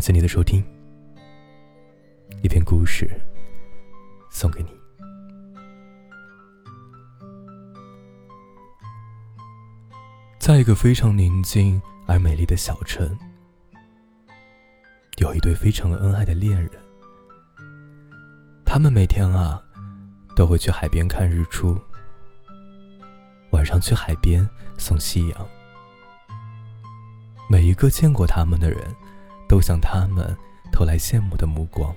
感谢你的收听，一篇故事送给你。在一个非常宁静而美丽的小城，有一对非常恩爱的恋人。他们每天啊，都会去海边看日出，晚上去海边送夕阳。每一个见过他们的人，都向他们投来羡慕的目光。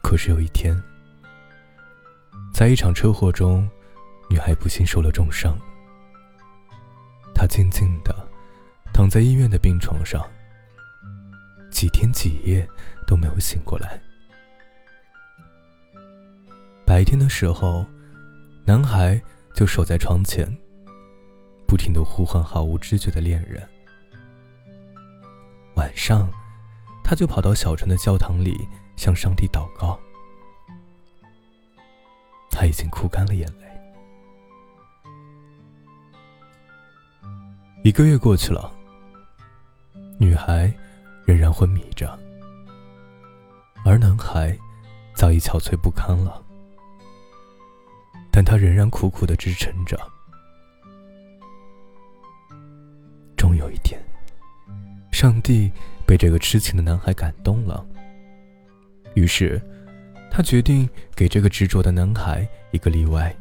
可是有一天，在一场车祸中，女孩不幸受了重伤。她静静的躺在医院的病床上，几天几夜都没有醒过来。白天的时候，男孩就守在床前。不停的呼唤毫无知觉的恋人。晚上，他就跑到小城的教堂里向上帝祷告。他已经哭干了眼泪。一个月过去了，女孩仍然昏迷着，而男孩早已憔悴不堪了，但他仍然苦苦的支撑着。上帝被这个痴情的男孩感动了，于是他决定给这个执着的男孩一个例外。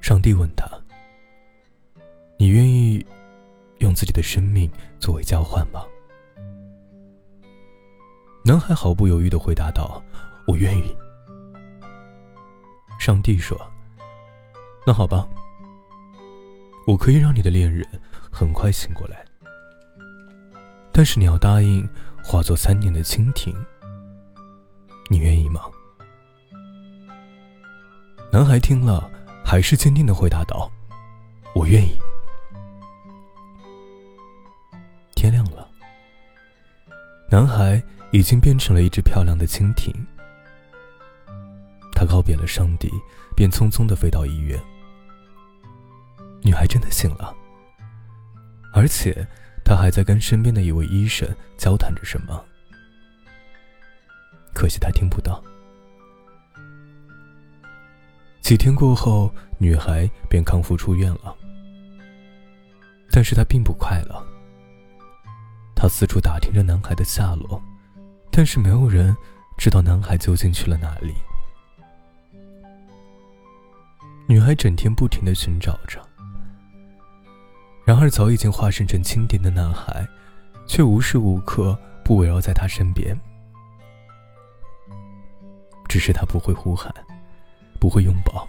上帝问他：“你愿意用自己的生命作为交换吗？”男孩毫不犹豫的回答道：“我愿意。”上帝说：“那好吧。”我可以让你的恋人很快醒过来，但是你要答应化作三年的蜻蜓。你愿意吗？男孩听了，还是坚定的回答道：“我愿意。”天亮了，男孩已经变成了一只漂亮的蜻蜓。他告别了上帝，便匆匆的飞到医院。女孩真的醒了，而且他还在跟身边的一位医生交谈着什么。可惜他听不到。几天过后，女孩便康复出院了，但是她并不快乐。她四处打听着男孩的下落，但是没有人知道男孩究竟去了哪里。女孩整天不停的寻找着。然而，早已经化身成蜻蜓的男孩，却无时无刻不围绕在她身边。只是他不会呼喊，不会拥抱，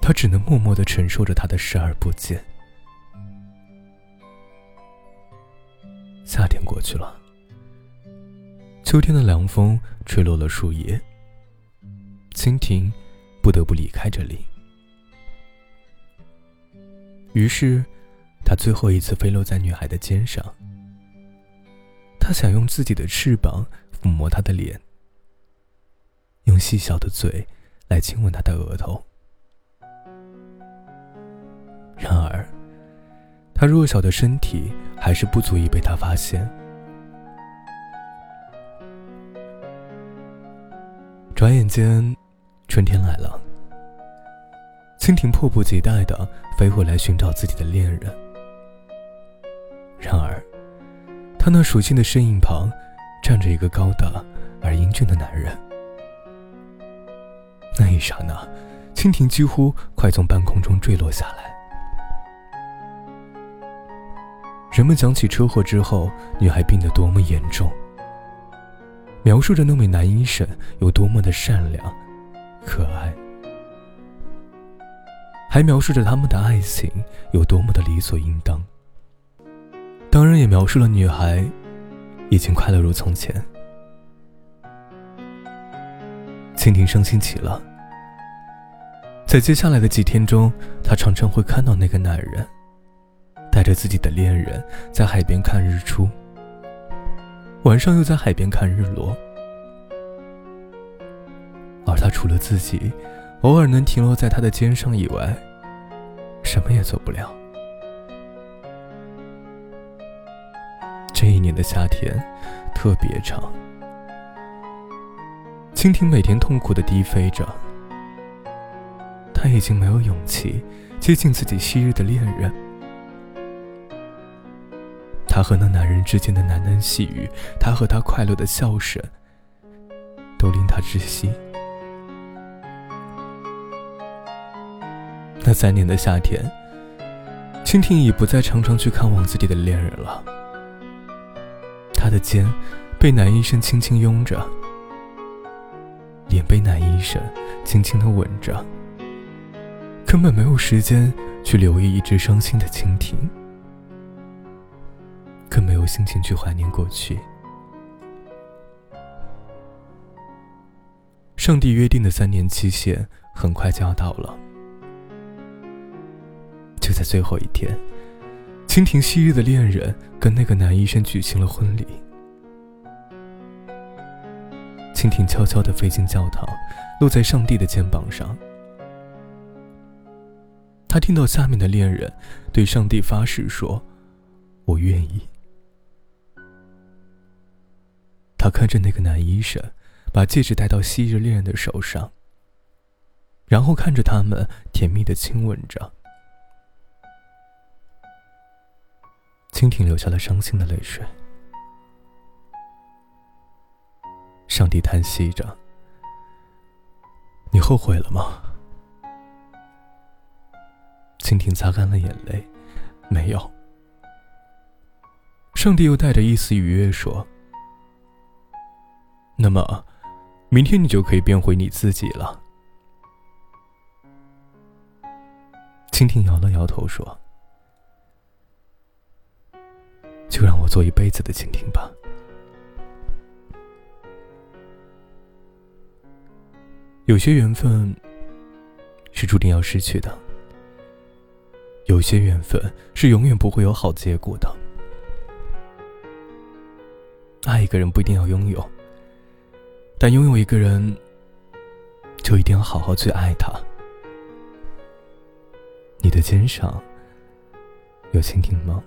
他只能默默的承受着他的视而不见。夏天过去了，秋天的凉风吹落了树叶，蜻蜓不得不离开这里。于是，他最后一次飞落在女孩的肩上。他想用自己的翅膀抚摸她的脸，用细小的嘴来亲吻她的额头。然而，他弱小的身体还是不足以被他发现。转眼间，春天来了。蜻蜓迫不及待的飞回来寻找自己的恋人，然而，他那熟悉的身影旁，站着一个高大而英俊的男人。那一刹那，蜻蜓几乎快从半空中坠落下来。人们讲起车祸之后女孩病得多么严重，描述着那位男医生有多么的善良、可爱。还描述着他们的爱情有多么的理所应当，当然也描述了女孩已经快乐如从前。蜻蜓伤心极了，在接下来的几天中，他常常会看到那个男人带着自己的恋人在海边看日出，晚上又在海边看日落，而他除了自己。偶尔能停留在他的肩上以外，什么也做不了。这一年的夏天特别长。蜻蜓每天痛苦的低飞着，他已经没有勇气接近自己昔日的恋人。他和那男人之间的喃喃细语，他和他快乐的笑声，都令他窒息。那三年的夏天，蜻蜓已不再常常去看望自己的恋人了。他的肩被男医生轻轻拥着。脸被男医生轻轻的吻着，根本没有时间去留意一只伤心的蜻蜓，更没有心情去怀念过去。上帝约定的三年期限很快就要到了，就在最后一天，蜻蜓昔日的恋人跟那个男医生举行了婚礼。蜻蜓悄悄地飞进教堂，落在上帝的肩膀上。他听到下面的恋人对上帝发誓说：“我愿意。”他看着那个男医生把戒指戴到昔日恋人的手上，然后看着他们甜蜜的亲吻着。蜻蜓流下了伤心的泪水。上帝叹息着：“你后悔了吗？”蜻蜓擦干了眼泪，没有。上帝又带着一丝愉悦说：“那么，明天你就可以变回你自己了。”蜻蜓摇了摇头说：“就让我做一辈子的蜻蜓吧。”有些缘分是注定要失去的，有些缘分是永远不会有好结果的。爱一个人不一定要拥有，但拥有一个人就一定要好好去爱他。你的肩上有蜻蜓吗？